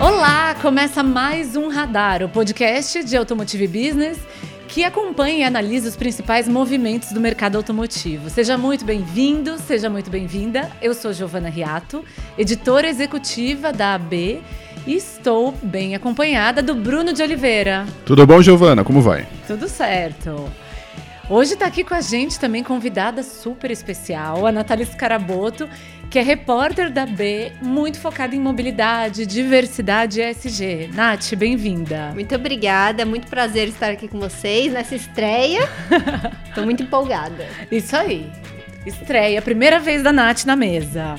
Olá, começa mais um Radar, o podcast de Automotive Business que acompanha e analisa os principais movimentos do mercado automotivo. Seja muito bem-vindo, seja muito bem-vinda. Eu sou Giovana Riato, editora executiva da AB estou bem acompanhada do Bruno de Oliveira. Tudo bom, Giovana? Como vai? Tudo certo. Hoje está aqui com a gente também convidada super especial, a Natália Scaraboto, que é repórter da B, muito focada em mobilidade, diversidade e ESG. Nath, bem-vinda. Muito obrigada, muito prazer estar aqui com vocês nessa estreia. Estou muito empolgada. Isso aí. Estreia, primeira vez da Nath na mesa.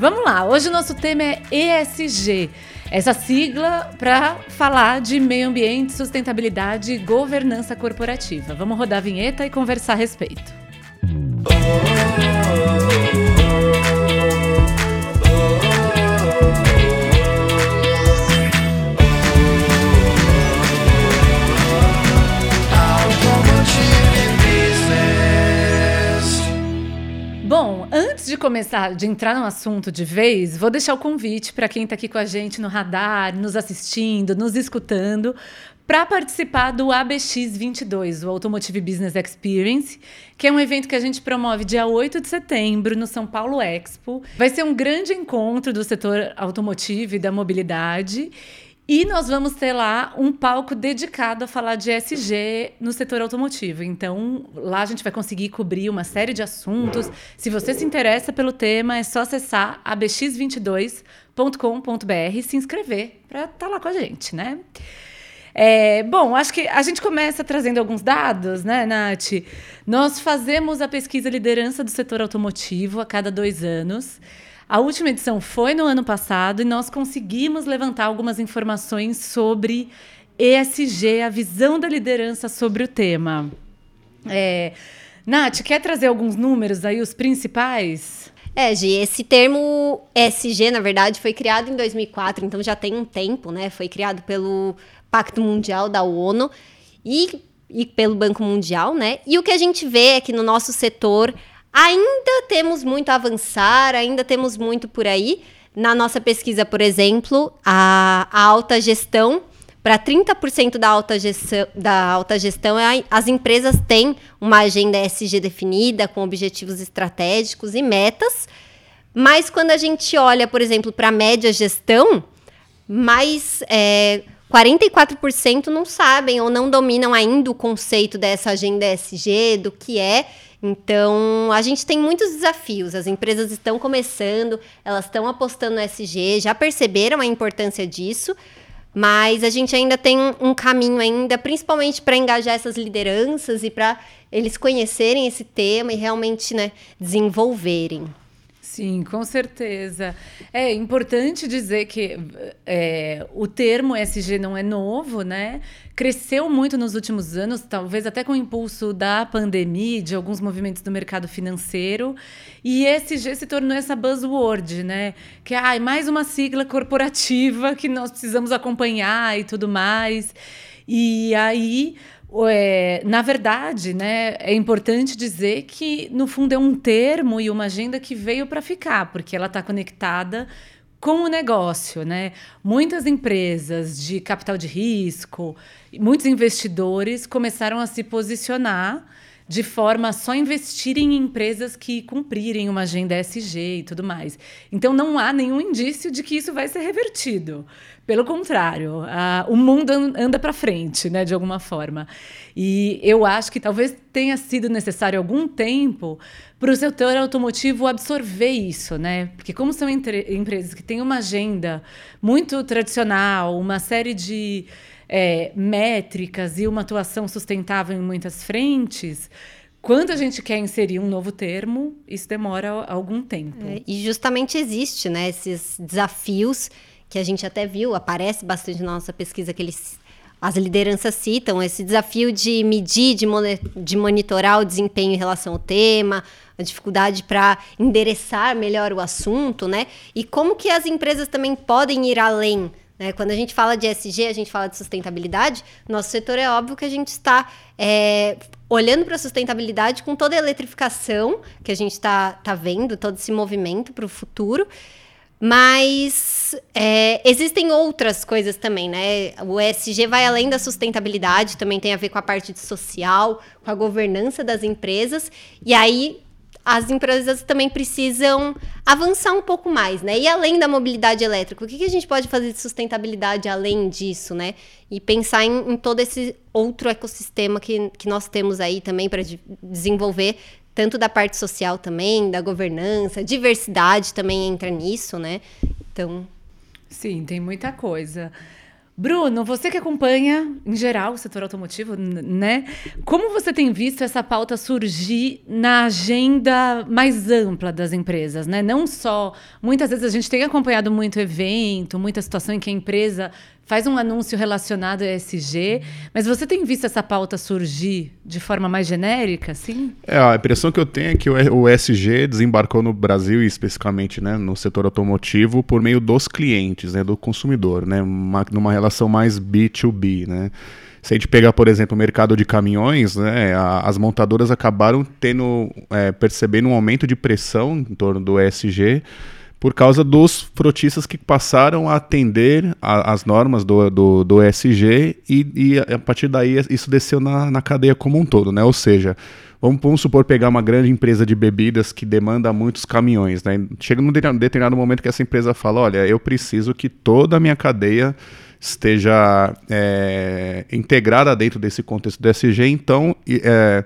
Vamos lá, hoje o nosso tema é ESG. Essa sigla para falar de meio ambiente, sustentabilidade e governança corporativa. Vamos rodar a vinheta e conversar a respeito. Bom, de começar, de entrar no assunto de vez, vou deixar o convite para quem está aqui com a gente no radar, nos assistindo, nos escutando, para participar do ABX22, o Automotive Business Experience, que é um evento que a gente promove dia 8 de setembro no São Paulo Expo. Vai ser um grande encontro do setor automotivo e da mobilidade. E nós vamos ter lá um palco dedicado a falar de SG no setor automotivo. Então, lá a gente vai conseguir cobrir uma série de assuntos. Se você se interessa pelo tema, é só acessar abx22.com.br e se inscrever para estar tá lá com a gente, né? É, bom, acho que a gente começa trazendo alguns dados, né, Nath? Nós fazemos a pesquisa liderança do setor automotivo a cada dois anos. A última edição foi no ano passado e nós conseguimos levantar algumas informações sobre ESG, a visão da liderança sobre o tema. É, Nath, quer trazer alguns números aí, os principais? É, Gi, esse termo ESG, na verdade, foi criado em 2004, então já tem um tempo, né? Foi criado pelo Pacto Mundial da ONU e, e pelo Banco Mundial, né? E o que a gente vê é que no nosso setor Ainda temos muito a avançar, ainda temos muito por aí. Na nossa pesquisa, por exemplo, a, a alta gestão, para 30% da alta, gestão, da alta gestão, é as empresas têm uma agenda SG definida, com objetivos estratégicos e metas. Mas quando a gente olha, por exemplo, para a média gestão, mais é, 44% não sabem ou não dominam ainda o conceito dessa agenda SG, do que é. Então, a gente tem muitos desafios. As empresas estão começando, elas estão apostando no SG, já perceberam a importância disso, mas a gente ainda tem um caminho ainda, principalmente para engajar essas lideranças e para eles conhecerem esse tema e realmente, né, desenvolverem. Sim, com certeza. É importante dizer que é, o termo SG não é novo, né? Cresceu muito nos últimos anos, talvez até com o impulso da pandemia, de alguns movimentos do mercado financeiro. E ESG se tornou essa buzzword, né? Que é ah, mais uma sigla corporativa que nós precisamos acompanhar e tudo mais. E aí é, na verdade, né, é importante dizer que, no fundo, é um termo e uma agenda que veio para ficar, porque ela está conectada com o negócio. Né? Muitas empresas de capital de risco, muitos investidores começaram a se posicionar de forma a só investirem em empresas que cumprirem uma agenda SG e tudo mais. Então não há nenhum indício de que isso vai ser revertido. Pelo contrário, a, o mundo anda para frente, né, de alguma forma. E eu acho que talvez tenha sido necessário algum tempo para o setor automotivo absorver isso, né? Porque como são empresas que têm uma agenda muito tradicional, uma série de é, métricas e uma atuação sustentável em muitas frentes, quando a gente quer inserir um novo termo, isso demora algum tempo. É, e justamente existe, né, esses desafios que a gente até viu, aparece bastante na nossa pesquisa que eles as lideranças citam esse desafio de medir, de, de monitorar o desempenho em relação ao tema, a dificuldade para endereçar melhor o assunto, né? E como que as empresas também podem ir além Né? Quando a gente fala de SG, a gente fala de sustentabilidade, nosso setor é óbvio que a gente está é, olhando para a sustentabilidade com toda a eletrificação que a gente está tá vendo, todo esse movimento para o futuro. Mas é, existem outras coisas também, né? O ESG vai além da sustentabilidade, também tem a ver com a parte social, com a governança das empresas. E aí as empresas também precisam avançar um pouco mais, né? E além da mobilidade elétrica, o que, que a gente pode fazer de sustentabilidade além disso, né? E pensar em, em todo esse outro ecossistema que, que nós temos aí também para de, desenvolver, tanto da parte social também, da governança, diversidade também entra nisso, né? Então. Sim, tem muita coisa. Bruno, você que acompanha, em geral, o setor automotivo, né? Como você tem visto essa pauta surgir na agenda mais ampla das empresas, né? Não só. Muitas vezes a gente tem acompanhado muito evento, muita situação em que a empresa faz um anúncio relacionado a ESG, mas você tem visto essa pauta surgir de forma mais genérica, sim? É, a impressão que eu tenho é que o ESG desembarcou no Brasil, especificamente né, no setor automotivo, por meio dos clientes, né, do consumidor, né, uma, numa relação mais B2B, né. Se a gente pegar, por exemplo, o mercado de caminhões, né, a, as montadoras acabaram tendo, é, percebendo um aumento de pressão em torno do ESG, por causa dos frotistas que passaram a atender as normas do, do, do ESG e, e, a partir daí isso desceu na, na cadeia como um todo, né? Ou seja, vamos, vamos supor pegar uma grande empresa de bebidas que demanda muitos caminhões, né? Chega num determinado momento que essa empresa fala, olha, eu preciso que toda a minha cadeia esteja é, integrada dentro desse contexto do ESG, então... É,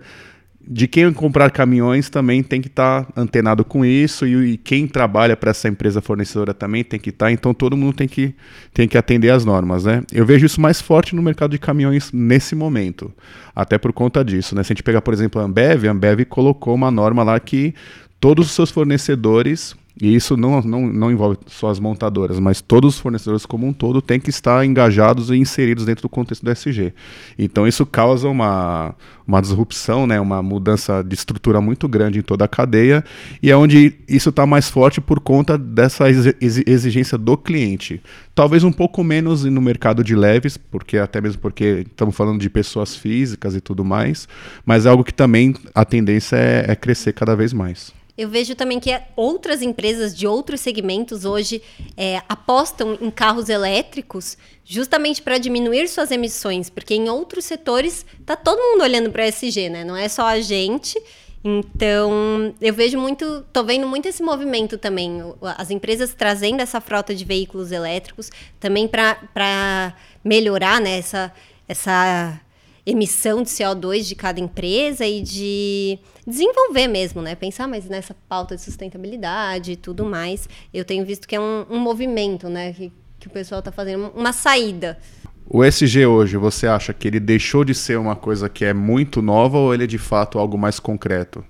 de quem comprar caminhões também tem que estar tá antenado com isso e, e quem trabalha para essa empresa fornecedora também tem que estar. Tá, então todo mundo tem que, tem que atender às normas, né? Eu vejo isso mais forte no mercado de caminhões nesse momento, até por conta disso, né? Se a gente pegar, por exemplo, a Ambev, a Ambev colocou uma norma lá que todos os seus fornecedores e isso não, não, não envolve só as montadoras, mas todos os fornecedores como um todo têm que estar engajados e inseridos dentro do contexto do SG. Então isso causa uma, uma disrupção, né, uma mudança de estrutura muito grande em toda a cadeia, e é onde isso está mais forte por conta dessa exigência do cliente. Talvez um pouco menos no mercado de leves, porque até mesmo porque estamos falando de pessoas físicas e tudo mais, mas é algo que também a tendência é, é crescer cada vez mais. Eu vejo também que outras empresas de outros segmentos hoje é, apostam em carros elétricos justamente para diminuir suas emissões, porque em outros setores está todo mundo olhando para SG, né? Não é só a gente. Então, eu vejo muito, tô vendo muito esse movimento também, as empresas trazendo essa frota de veículos elétricos também para melhorar né, essa, essa emissão de CO2 de cada empresa e de desenvolver mesmo, né? Pensar mais nessa pauta de sustentabilidade e tudo mais. Eu tenho visto que é um, um movimento, né? Que, que o pessoal está fazendo uma saída. O SG hoje, você acha que ele deixou de ser uma coisa que é muito nova ou ele é de fato algo mais concreto?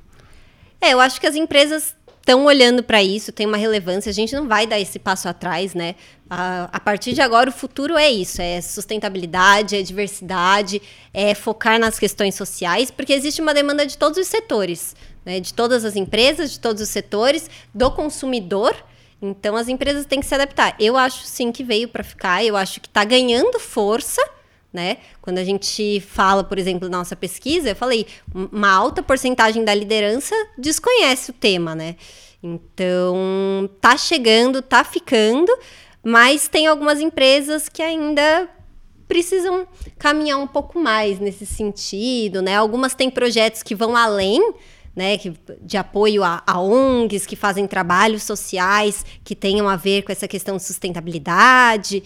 É, eu acho que as empresas estão olhando para isso, tem uma relevância. A gente não vai dar esse passo atrás, né? A, a, partir de agora, o futuro é isso: é sustentabilidade, é diversidade, é focar nas questões sociais, porque existe uma demanda de todos os setores, né? de todas as empresas, de todos os setores, do consumidor. Então, as empresas têm que se adaptar. Eu acho sim que veio para ficar, eu acho que está ganhando força. Né? Quando a gente fala, por exemplo, na nossa pesquisa, eu falei, uma alta porcentagem da liderança desconhece o tema, né? Então, tá chegando, tá ficando, mas tem algumas empresas que ainda precisam caminhar um pouco mais nesse sentido, né? Algumas têm projetos que vão além, né, que, de apoio a, a, ONGs que fazem trabalhos sociais que tenham a ver com essa questão de sustentabilidade.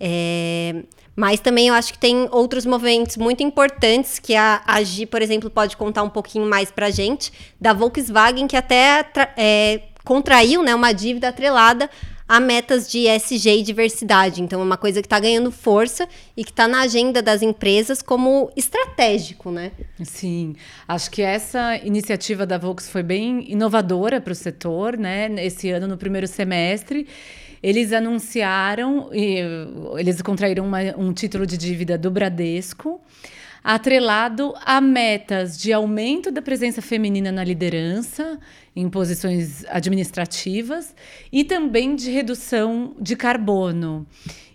É, mas também eu acho que tem outros movimentos muito importantes que a, a Gi, por exemplo, pode contar um pouquinho mais para gente, da Volkswagen, que até é, contraiu né, uma dívida atrelada a metas de ESG e diversidade. Então, é uma coisa que está ganhando força e que está na agenda das empresas como estratégico, né? Sim, acho que essa iniciativa da Volkswagen foi bem inovadora para o setor, né? Esse ano, no primeiro semestre. Eles anunciaram, eles contraíram uma, um título de dívida do Bradesco, atrelado a metas de aumento da presença feminina na liderança em posições administrativas e também de redução de carbono.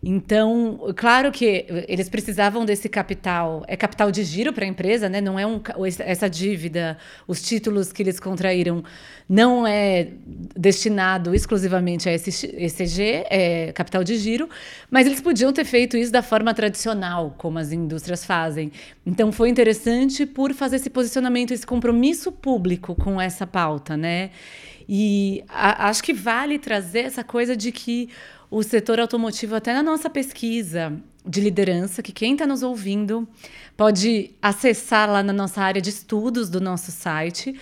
Então, claro que eles precisavam desse capital, é capital de giro para a empresa, né? Não é um, essa dívida, os títulos que eles contraíram não é destinado exclusivamente a ECG, é capital de giro, mas eles podiam ter feito isso da forma tradicional, como as indústrias fazem. Então, foi interessante por fazer esse posicionamento, esse compromisso público com essa pauta, né? E a, acho que vale trazer essa coisa de que o setor automotivo, até na nossa pesquisa de liderança, que quem está nos ouvindo pode acessar lá na nossa área de estudos do nosso site.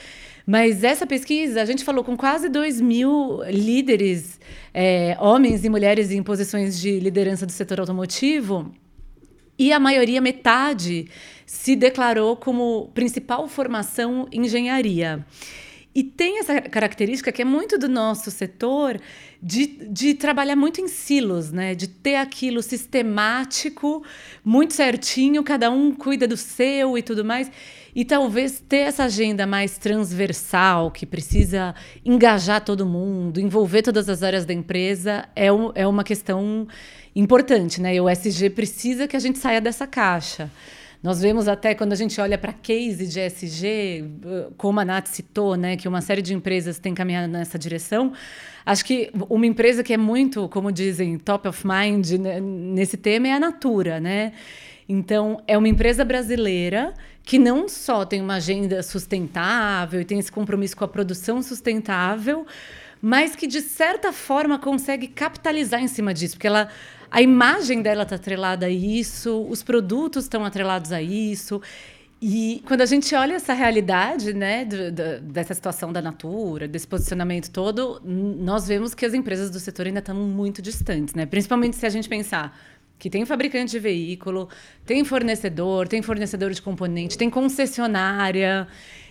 Mas essa pesquisa, a gente falou com quase 2 mil líderes, é, homens e mulheres em posições de liderança do setor automotivo, e a maioria, metade, se declarou como principal formação engenharia. E tem essa característica que é muito do nosso setor de, de trabalhar muito em silos, né? De ter aquilo sistemático, muito certinho, cada um cuida do seu e tudo mais. E talvez ter essa agenda mais transversal, que precisa engajar todo mundo, envolver todas as áreas da empresa, é, um, é uma questão importante, né? E o SG precisa que a gente saia dessa caixa. Nós vemos até quando a gente olha para case de ESG, como a Nath citou, né, que uma série de empresas tem caminhado nessa direção. Acho que uma empresa que é muito, como dizem, top of mind né, nesse tema é a Natura, né? Então, é uma empresa brasileira que não só tem uma agenda sustentável e tem esse compromisso com a produção sustentável, mas que de certa forma consegue capitalizar em cima disso, porque ela a imagem dela está atrelada a isso, os produtos estão atrelados a isso. E quando a gente olha essa realidade, né, do, do, dessa situação da natura, desse posicionamento todo, nós vemos que as empresas do setor ainda estão muito distantes, né? Principalmente se a gente pensar que tem fabricante de veículo, tem fornecedor, tem fornecedor de componente, tem concessionária.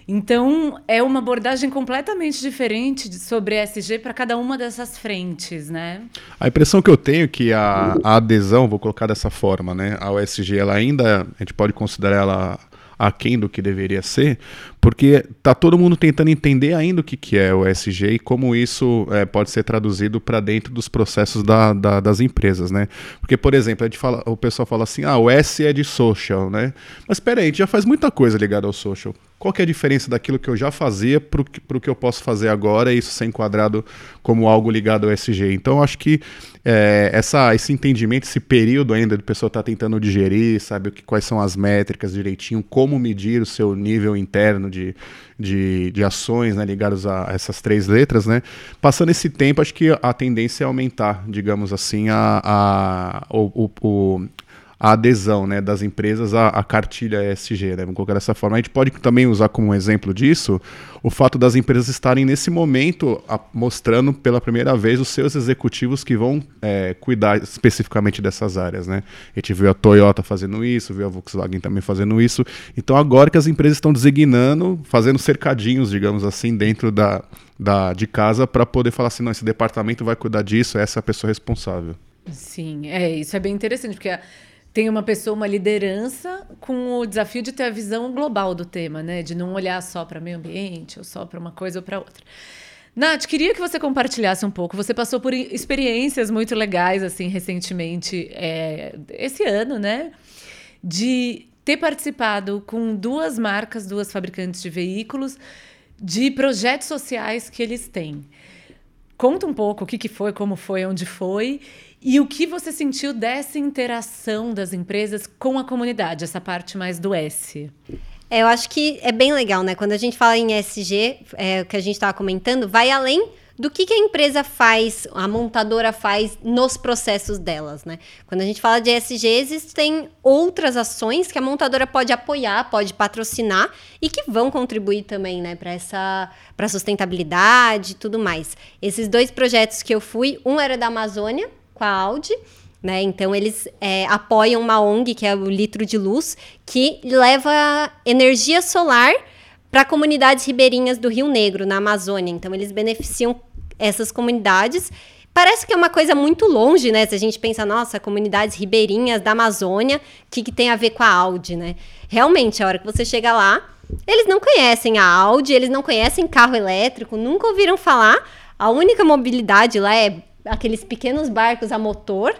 Então, é uma abordagem completamente diferente sobre ESG para cada uma dessas frentes, né? A impressão que eu tenho é que a, a adesão, vou colocar dessa forma, né, ao ESG, ela ainda, a gente pode considerar ela aquém do que deveria ser, porque tá todo mundo tentando entender ainda o que, que é o ESG e como isso é, pode ser traduzido para dentro dos processos da, da, das empresas, né? Porque, por exemplo, fala, o pessoal fala assim, ah, o S é de social, né? Mas aí, a gente já faz muita coisa ligada ao social. Qual que é a diferença daquilo que eu já fazia para o que eu posso fazer agora e isso ser enquadrado como algo ligado ao SG? Então, acho que é, essa, esse entendimento, esse período ainda de pessoa estar tá tentando digerir, sabe, que, quais são as métricas direitinho, como medir o seu nível interno de, de, de ações né, ligadas a essas três letras, né? Passando esse tempo, acho que a tendência é aumentar, digamos assim, a, a, o, o, a adesão né, das empresas à, à cartilha ESG, né, vamos colocar dessa forma. A gente pode também usar como exemplo disso o fato das empresas estarem nesse momento a, mostrando pela primeira vez os seus executivos que vão é, cuidar especificamente dessas áreas. Né? A gente viu a Toyota fazendo isso, viu a Volkswagen também fazendo isso. Então agora que as empresas estão designando, fazendo cercadinhos, digamos assim, dentro da, da de casa para poder falar assim, não, esse departamento vai cuidar disso, essa é a pessoa responsável. Sim, é, isso é bem interessante, porque tem uma pessoa, uma liderança, com o desafio de ter a visão global do tema, né? De não olhar só para meio ambiente, ou só para uma coisa ou para outra. Nath, queria que você compartilhasse um pouco. Você passou por experiências muito legais, assim, recentemente, é, esse ano, né? De ter participado com duas marcas, duas fabricantes de veículos, de projetos sociais que eles têm. Conta um pouco o que, que foi, como foi, onde foi e o que você sentiu dessa interação das empresas com a comunidade, essa parte mais do S? É, eu acho que é bem legal, né? Quando a gente fala em SG, é, o que a gente estava comentando, vai além do que, que, a empresa faz, a montadora faz nos processos delas, né? Quando a gente fala de SG, existem outras ações que a montadora pode apoiar, pode patrocinar e que vão contribuir também, né, para essa para sustentabilidade e tudo mais. Esses dois projetos que eu fui, um era da Amazônia, com a Audi. Né? Então, eles é, apoiam uma ONG, que é o Litro de Luz, que leva energia solar para comunidades ribeirinhas do Rio Negro, na Amazônia. Então, eles beneficiam essas comunidades. Parece que é uma coisa muito longe, né? Se a gente pensa, nossa, comunidades ribeirinhas da Amazônia, o que, que tem a ver com a Audi, né? Realmente, a hora que você chega lá, eles não conhecem a Audi, eles não conhecem carro elétrico, nunca ouviram falar. A única mobilidade lá é aqueles pequenos barcos a motor.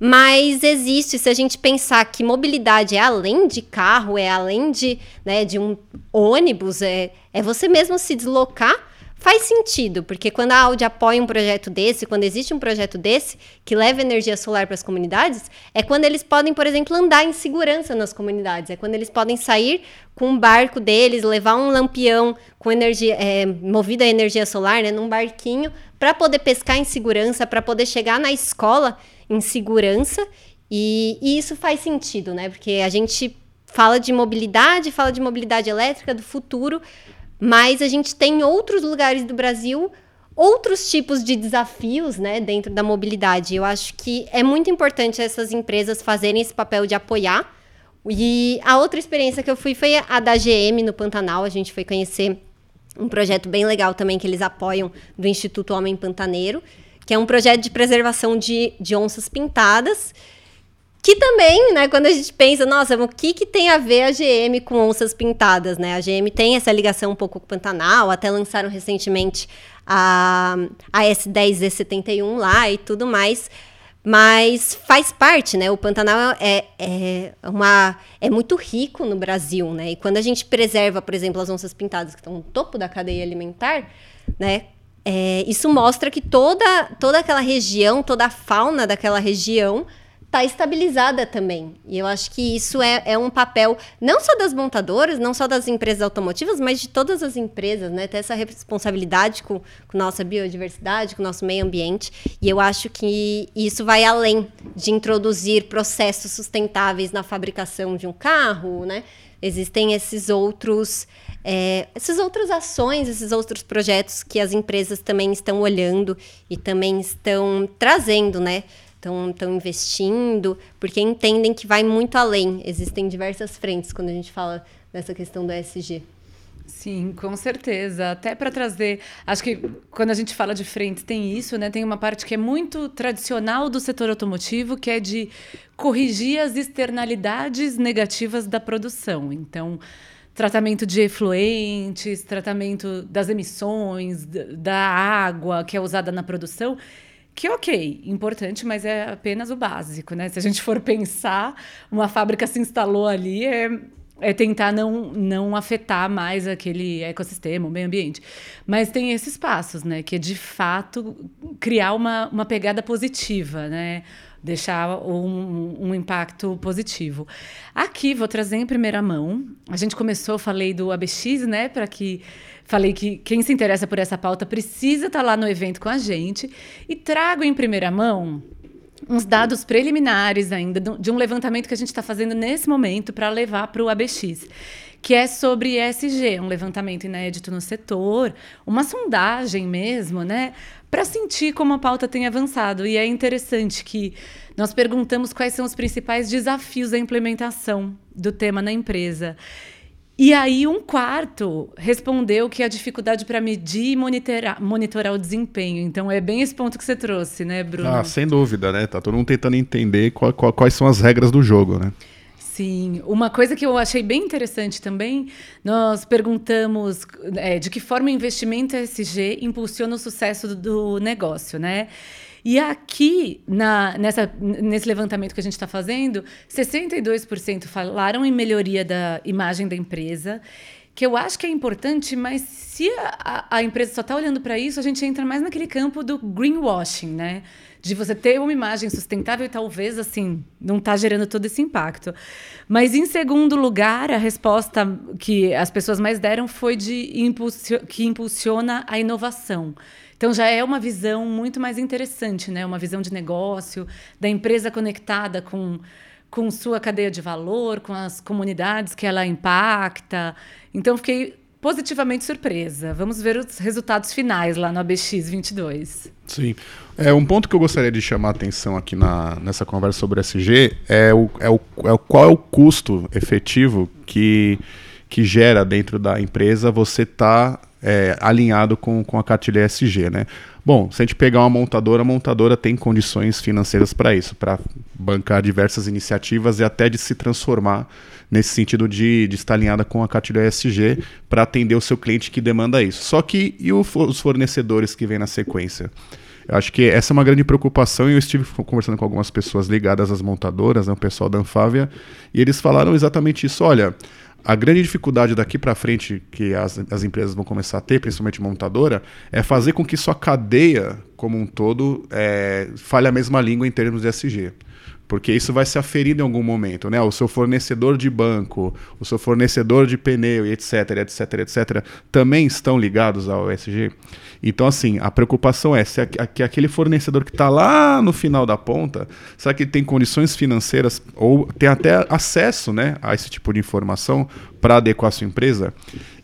Mas existe, se a gente pensar que mobilidade é além de carro, é além de, né, de um ônibus, é, é você mesmo se deslocar faz sentido, porque quando a Audi apoia um projeto desse, quando existe um projeto desse que leva energia solar para as comunidades, é quando eles podem, por exemplo, andar em segurança nas comunidades, é quando eles podem sair com um barco deles, levar um lampião com energia é, movido a energia solar, né, num barquinho, para poder pescar em segurança, para poder chegar na escola em segurança. E, e isso faz sentido, né? Porque a gente fala de mobilidade, fala de mobilidade elétrica do futuro, mas a gente tem em outros lugares do Brasil outros tipos de desafios né, dentro da mobilidade. Eu acho que é muito importante essas empresas fazerem esse papel de apoiar. E a outra experiência que eu fui foi a da GM no Pantanal. A gente foi conhecer um projeto bem legal também que eles apoiam do Instituto Homem Pantaneiro, que é um projeto de preservação de, de onças pintadas. Que também, né, quando a gente pensa, nossa, o que, que tem a ver a GM com onças pintadas, né? A GM tem essa ligação um pouco com o Pantanal, até lançaram recentemente a, a S10Z71 lá e tudo mais. Mas faz parte, né? O Pantanal é, é, uma, é muito rico no Brasil, né? E quando a gente preserva, por exemplo, as onças pintadas que estão no topo da cadeia alimentar, né? É, isso mostra que toda, toda aquela região, toda a fauna daquela região está estabilizada também. E eu acho que isso é, é um papel não só das montadoras, não só das empresas automotivas, mas de todas as empresas, né? Ter essa responsabilidade com, com nossa biodiversidade, com nosso meio ambiente. E eu acho que isso vai além de introduzir processos sustentáveis na fabricação de um carro, né? Existem esses outros, é, essas outras ações, esses outros projetos que as empresas também estão olhando e também estão trazendo, né? Estão investindo, porque entendem que vai muito além. Existem diversas frentes quando a gente fala dessa questão do ESG. Sim, com certeza. Até para trazer. Acho que quando a gente fala de frente, tem isso, né? Tem uma parte que é muito tradicional do setor automotivo, que é de corrigir as externalidades negativas da produção. Então, tratamento de efluentes, tratamento das emissões, da água que é usada na produção que ok, importante, mas é apenas o básico, né? Se a gente for pensar, uma fábrica se instalou ali, é, é tentar não, não afetar mais aquele ecossistema, o meio ambiente. Mas tem esses passos, né? Que é de fato criar uma, uma pegada positiva, né? Deixar um, um impacto positivo. Aqui vou trazer em primeira mão. A gente começou, falei do ABX, né? Para que Falei que quem se interessa por essa pauta precisa estar tá lá no evento com a gente e trago em primeira mão uns dados preliminares ainda de um levantamento que a gente está fazendo nesse momento para levar para o ABX, que é sobre ESG, um levantamento inédito no setor, uma sondagem mesmo, né, para sentir como a pauta tem avançado. E é interessante que nós perguntamos quais são os principais desafios da implementação do tema na empresa. E aí, um quarto respondeu que a dificuldade para medir e monitorar, monitorar o desempenho. Então, é bem esse ponto que você trouxe, né, Bruno? Ah, sem dúvida, né? Tá todo mundo tentando entender qual, qual, quais são as regras do jogo, né? Sim, uma coisa que eu achei bem interessante também, nós perguntamos é, de que forma o investimento ESG impulsiona o sucesso do, do negócio, né? E aqui, na, nessa, nesse levantamento que a gente está fazendo, 62% falaram em melhoria da imagem da empresa, que eu acho que é importante, mas se a, a empresa só está olhando para isso, a gente entra mais naquele campo do greenwashing, né? De você ter uma imagem sustentável e talvez, assim, não está gerando todo esse impacto. Mas, em segundo lugar, a resposta que as pessoas mais deram foi de que impulsiona a inovação. Então já é uma visão muito mais interessante, né? Uma visão de negócio, da empresa conectada com, com sua cadeia de valor, com as comunidades que ela impacta. Então fiquei positivamente surpresa. Vamos ver os resultados finais lá no ABX 22. Sim. É, um ponto que eu gostaria de chamar a atenção aqui na, nessa conversa sobre SG é, o, é, o, é o, qual é o custo efetivo que, que gera dentro da empresa você estar tá é, alinhado com, com a cartilha ESG, né? Bom, se a gente pegar uma montadora, a montadora tem condições financeiras para isso, para bancar diversas iniciativas e até de se transformar nesse sentido de, de estar alinhada com a cartilha ESG para atender o seu cliente que demanda isso. Só que e os fornecedores que vêm na sequência? Eu acho que essa é uma grande preocupação e eu estive conversando com algumas pessoas ligadas às montadoras, né, o pessoal da Anfávia, e eles falaram exatamente isso. Olha, a grande dificuldade daqui para frente que as, as empresas vão começar a ter, principalmente montadora, é fazer com que sua cadeia como um todo é, fale a mesma língua em termos de SG porque isso vai ser aferido em algum momento, né? O seu fornecedor de banco, o seu fornecedor de pneu, etc, etc, etc, também estão ligados ao ESG. Então, assim, a preocupação é se que aquele fornecedor que está lá no final da ponta, será que tem condições financeiras ou tem até acesso, né, a esse tipo de informação para adequar a sua empresa?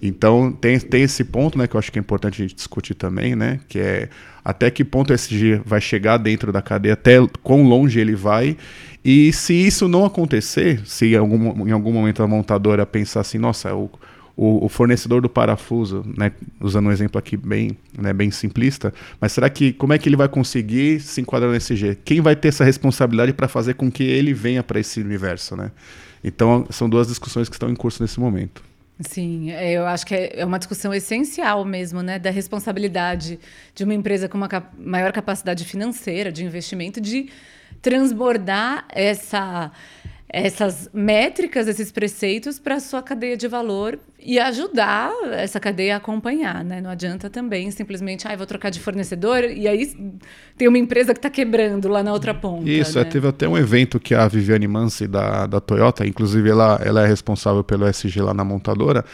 Então, tem, tem esse ponto, né, que eu acho que é importante a gente discutir também, né, que é até que ponto o SG vai chegar dentro da cadeia, até quão longe ele vai. E se isso não acontecer, se em algum, em algum momento a montadora pensar assim, nossa, o, o, o, fornecedor do parafuso, né, usando um exemplo aqui bem, né, bem simplista, mas será que como é que ele vai conseguir se enquadrar no SG? Quem vai ter essa responsabilidade para fazer com que ele venha para esse universo, né? Então são duas discussões que estão em curso nesse momento. Sim, é, eu acho que é, é uma discussão essencial mesmo, né, da responsabilidade de uma empresa com uma maior capacidade financeira de investimento de transbordar essa essas métricas, esses preceitos para a sua cadeia de valor e ajudar essa cadeia a acompanhar, né? Não adianta também simplesmente, ah, vou trocar de fornecedor e aí tem uma empresa que está quebrando lá na outra ponta. Isso, é, né? teve até um evento que a Viviane Mansi da, da Toyota, inclusive ela, ela é responsável pelo SG lá na montadora,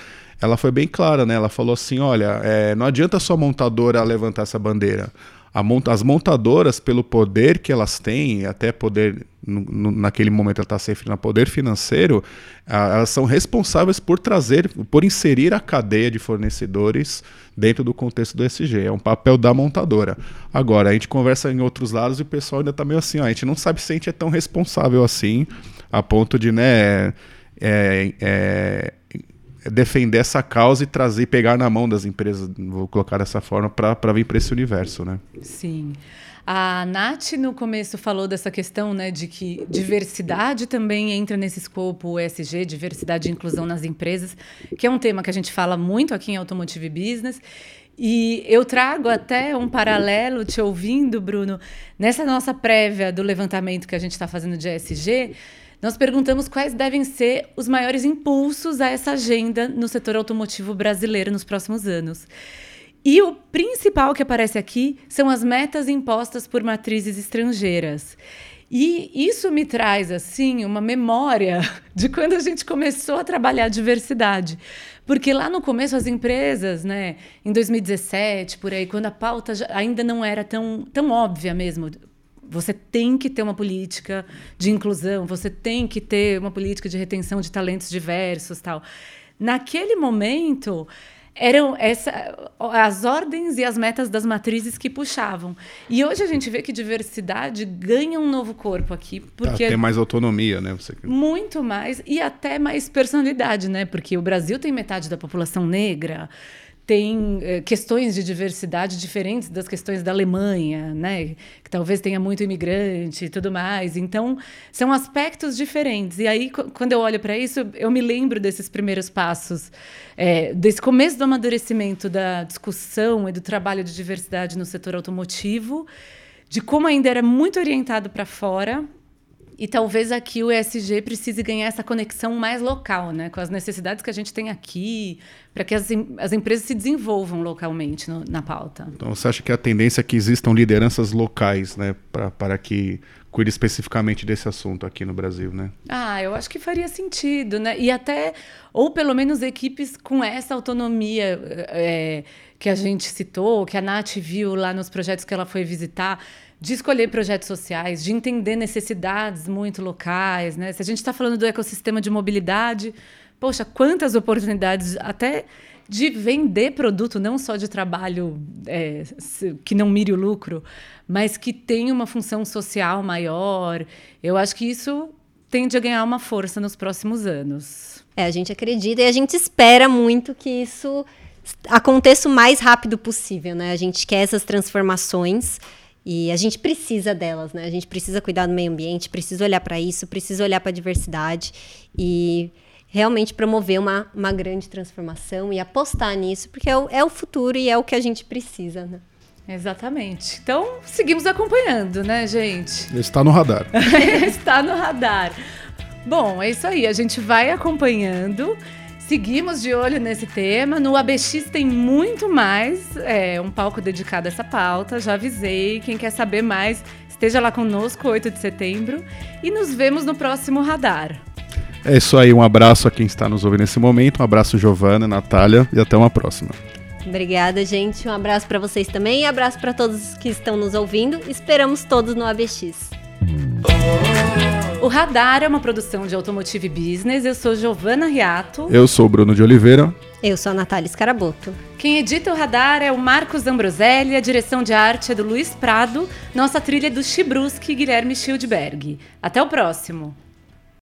ela foi bem clara, né? Ela falou assim, olha, é, não adianta só a montadora levantar essa bandeira as montadoras, pelo poder que elas têm, até poder, naquele momento ela está se referindo a poder financeiro, elas são responsáveis por trazer, por inserir a cadeia de fornecedores dentro do contexto do SG. É um papel da montadora. Agora, a gente conversa em outros lados e o pessoal ainda está meio assim, ó, a gente não sabe se a gente é tão responsável assim, a ponto de, né, é, é, defender essa causa e trazer, pegar na mão das empresas, vou colocar dessa forma, para vir para esse universo, né? Sim. A Nath, no começo, falou dessa questão né, de que diversidade também entra nesse escopo ESG, diversidade e inclusão nas empresas, que é um tema que a gente fala muito aqui em Automotive Business. E eu trago até um paralelo, te ouvindo, Bruno, nessa nossa prévia do levantamento que a gente está fazendo de ESG, nós perguntamos quais devem ser os maiores impulsos a essa agenda no setor automotivo brasileiro nos próximos anos. E o principal que aparece aqui são as metas impostas por matrizes estrangeiras. E isso me traz assim uma memória de quando a gente começou a trabalhar diversidade. Porque lá no começo as empresas, né, em 2017, por aí, quando a pauta ainda não era tão, tão óbvia mesmo, você tem que ter uma política de inclusão, você tem que ter uma política de retenção de talentos diversos, tal. Naquele momento eram essa, as ordens e as metas das matrizes que puxavam. E hoje a gente vê que diversidade ganha um novo corpo aqui, porque tem mais autonomia, né? Você... Muito mais e até mais personalidade, né? Porque o Brasil tem metade da população negra tem eh, questões de diversidade diferentes das questões da Alemanha, né? Que talvez tenha muito imigrante e tudo mais. Então, são aspectos diferentes. E aí, quando eu olho para isso, eu me lembro desses primeiros passos, é, desse começo do amadurecimento da discussão e do trabalho de diversidade no setor automotivo, de como ainda era muito orientado para fora e talvez aqui o ESG precise ganhar essa conexão mais local, né? com as necessidades que a gente tem aqui, para que as, as empresas se desenvolvam localmente no, na pauta. Então, você acha que a tendência é que existam lideranças locais né? para que cuide especificamente desse assunto aqui no Brasil, né? Ah, eu acho que faria sentido, né? E até, ou pelo menos equipes com essa autonomia é, que a gente citou, que a Nath viu lá nos projetos que ela foi visitar, de escolher projetos sociais, de entender necessidades muito locais. Né? Se a gente está falando do ecossistema de mobilidade, poxa, quantas oportunidades até de vender produto, não só de trabalho é, que não mire o lucro, mas que tem uma função social maior. Eu acho que isso tende a ganhar uma força nos próximos anos. É, a gente acredita e a gente espera muito que isso aconteça o mais rápido possível, né? A gente quer essas transformações e a gente precisa delas, né? A gente precisa cuidar do meio ambiente, precisa olhar para isso, precisa olhar para a diversidade e realmente promover uma, uma grande transformação e apostar nisso, porque é o, é o futuro e é o que a gente precisa, né? Exatamente. Então, seguimos acompanhando, né, gente? Está no radar. Está no radar. Bom, é isso aí. A gente vai acompanhando. Seguimos de olho nesse tema. No ABX tem muito mais, é, um palco dedicado a essa pauta. Já avisei. Quem quer saber mais, esteja lá conosco, 8 de setembro. E nos vemos no próximo Radar. É isso aí. Um abraço a quem está nos ouvindo nesse momento. Um abraço, Giovana, Natália, e até uma próxima. Obrigada, gente. Um abraço para vocês também e abraço para todos que estão nos ouvindo. Esperamos todos no ABX. O Radar é uma produção de Automotive Business. Eu sou Giovana Riato. Eu sou Bruno de Oliveira. Eu sou a Natália Scaraboto. Quem edita o Radar é o Marcos Ambroselli, a direção de arte é do Luiz Prado, nossa trilha é do Chibruski e Guilherme Schildberg. Até o próximo!